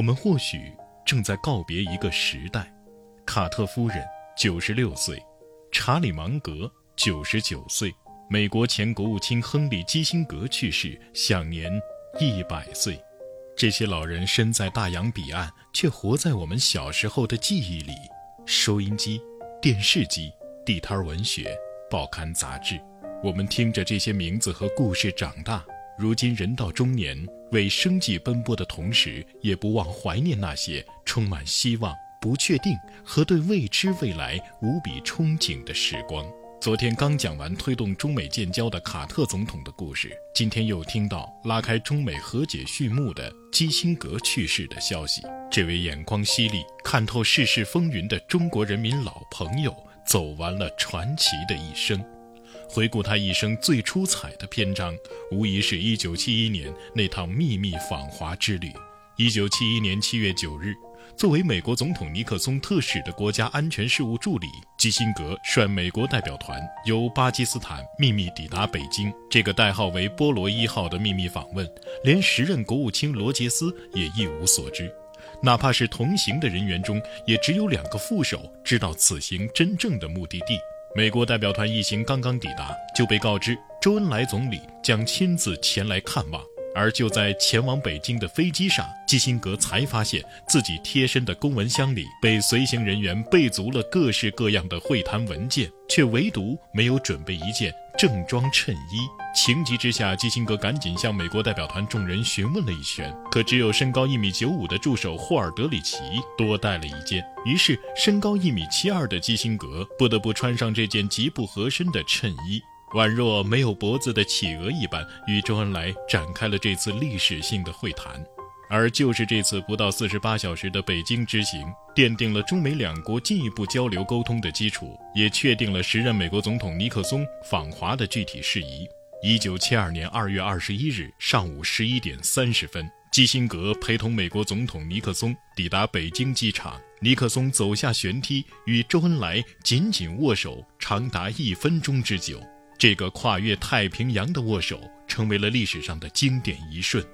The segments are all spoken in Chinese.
我们或许正在告别一个时代。卡特夫人九十六岁，查理芒格九十九岁，美国前国务卿亨利基辛格去世，享年一百岁。这些老人身在大洋彼岸，却活在我们小时候的记忆里。收音机、电视机、地摊文学、报刊杂志，我们听着这些名字和故事长大。如今人到中年，为生计奔波的同时，也不忘怀念那些充满希望、不确定和对未知未来无比憧憬的时光。昨天刚讲完推动中美建交的卡特总统的故事，今天又听到拉开中美和解序幕的基辛格去世的消息。这位眼光犀利、看透世事风云的中国人民老朋友，走完了传奇的一生。回顾他一生最出彩的篇章，无疑是一九七一年那趟秘密访华之旅。一九七一年七月九日。作为美国总统尼克松特使的国家安全事务助理基辛格率美国代表团由巴基斯坦秘密抵达北京。这个代号为“波罗一号”的秘密访问，连时任国务卿罗杰斯也一无所知。哪怕是同行的人员中，也只有两个副手知道此行真正的目的地。美国代表团一行刚刚抵达，就被告知周恩来总理将亲自前来看望。而就在前往北京的飞机上，基辛格才发现自己贴身的公文箱里被随行人员备足了各式各样的会谈文件，却唯独没有准备一件正装衬衣。情急之下，基辛格赶紧向美国代表团众人询问了一圈，可只有身高一米九五的助手霍尔德里奇多带了一件。于是，身高一米七二的基辛格不得不穿上这件极不合身的衬衣。宛若没有脖子的企鹅一般，与周恩来展开了这次历史性的会谈。而就是这次不到四十八小时的北京之行，奠定了中美两国进一步交流沟通的基础，也确定了时任美国总统尼克松访华的具体事宜。一九七二年二月二十一日上午十一点三十分，基辛格陪同美国总统尼克松抵达北京机场。尼克松走下舷梯，与周恩来紧紧握手，长达一分钟之久。这个跨越太平洋的握手，成为了历史上的经典一瞬，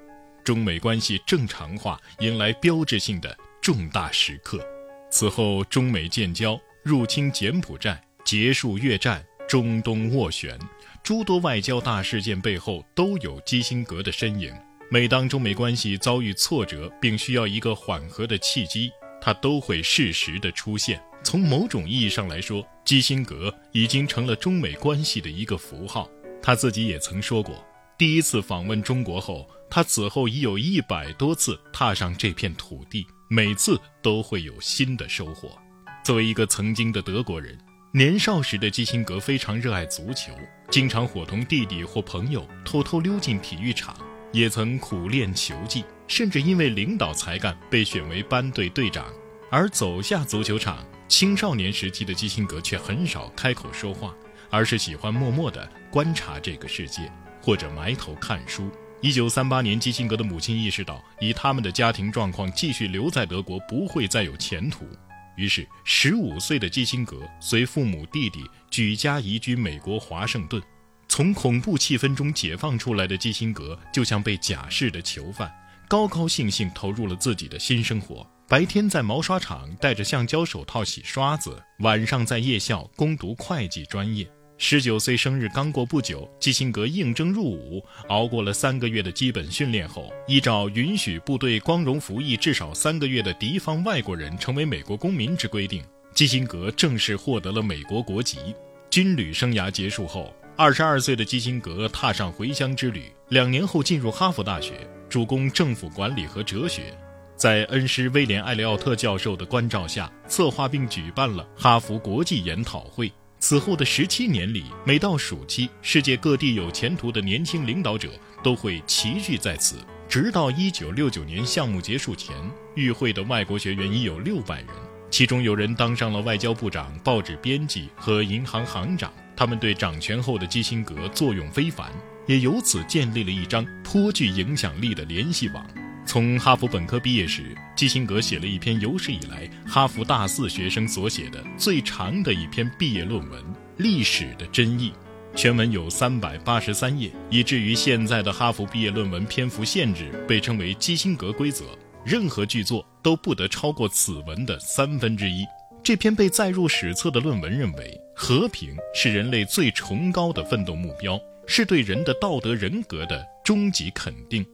中美关系正常化迎来标志性的重大时刻。此后，中美建交、入侵柬埔寨、结束越战、中东斡旋，诸多外交大事件背后都有基辛格的身影。每当中美关系遭遇挫折，并需要一个缓和的契机，他都会适时的出现。从某种意义上来说，基辛格已经成了中美关系的一个符号。他自己也曾说过，第一次访问中国后，他此后已有一百多次踏上这片土地，每次都会有新的收获。作为一个曾经的德国人，年少时的基辛格非常热爱足球，经常伙同弟弟或朋友偷偷溜进体育场，也曾苦练球技，甚至因为领导才干被选为班队队长。而走下足球场。青少年时期的基辛格却很少开口说话，而是喜欢默默地观察这个世界，或者埋头看书。一九三八年，基辛格的母亲意识到，以他们的家庭状况，继续留在德国不会再有前途。于是，十五岁的基辛格随父母、弟弟举家移居美国华盛顿。从恐怖气氛中解放出来的基辛格，就像被假释的囚犯，高高兴兴投入了自己的新生活。白天在毛刷厂戴着橡胶手套洗刷子，晚上在夜校攻读会计专业。十九岁生日刚过不久，基辛格应征入伍，熬过了三个月的基本训练后，依照允许部队光荣服役至少三个月的敌方外国人成为美国公民之规定，基辛格正式获得了美国国籍。军旅生涯结束后，二十二岁的基辛格踏上回乡之旅。两年后进入哈佛大学，主攻政府管理和哲学。在恩师威廉·艾利奥特教授的关照下，策划并举办了哈佛国际研讨会。此后的十七年里，每到暑期，世界各地有前途的年轻领导者都会齐聚在此。直到一九六九年项目结束前，与会的外国学员已有六百人，其中有人当上了外交部长、报纸编辑和银行行长。他们对掌权后的基辛格作用非凡，也由此建立了一张颇具影响力的联系网。从哈佛本科毕业时，基辛格写了一篇有史以来哈佛大四学生所写的最长的一篇毕业论文《历史的真意》，全文有三百八十三页，以至于现在的哈佛毕业论文篇幅限制被称为基辛格规则。任何剧作都不得超过此文的三分之一。这篇被载入史册的论文认为，和平是人类最崇高的奋斗目标，是对人的道德人格的终极肯定。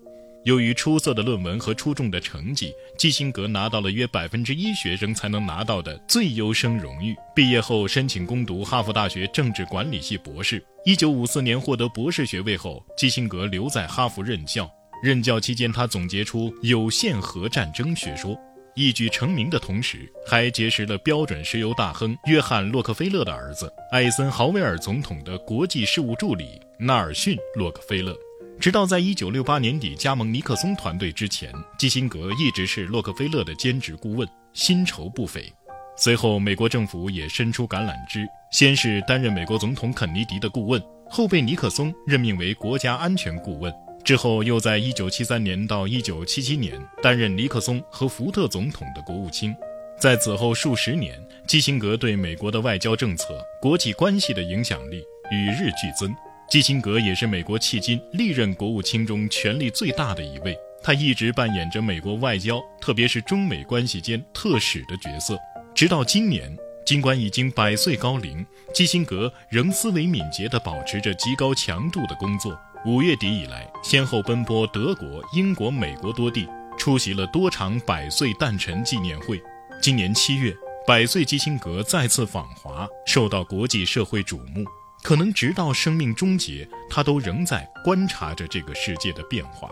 由于出色的论文和出众的成绩，基辛格拿到了约百分之一学生才能拿到的最优生荣誉。毕业后申请攻读哈佛大学政治管理系博士。一九五四年获得博士学位后，基辛格留在哈佛任教。任教期间，他总结出有限核战争学说，一举成名的同时，还结识了标准石油大亨约翰洛克菲勒的儿子艾森豪威尔总统的国际事务助理纳尔逊洛克菲勒。直到在一九六八年底加盟尼克松团队之前，基辛格一直是洛克菲勒的兼职顾问，薪酬不菲。随后，美国政府也伸出橄榄枝，先是担任美国总统肯尼迪的顾问，后被尼克松任命为国家安全顾问。之后，又在一九七三年到一九七七年担任尼克松和福特总统的国务卿。在此后数十年，基辛格对美国的外交政策、国际关系的影响力与日俱增。基辛格也是美国迄今历任国务卿中权力最大的一位，他一直扮演着美国外交，特别是中美关系间特使的角色。直到今年，尽管已经百岁高龄，基辛格仍思维敏捷地保持着极高强度的工作。五月底以来，先后奔波德国、英国、美国多地，出席了多场百岁诞辰纪念会。今年七月，百岁基辛格再次访华，受到国际社会瞩目。可能直到生命终结，他都仍在观察着这个世界的变化。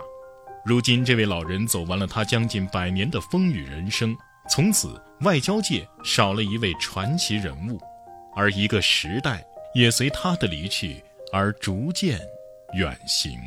如今，这位老人走完了他将近百年的风雨人生，从此外交界少了一位传奇人物，而一个时代也随他的离去而逐渐远行。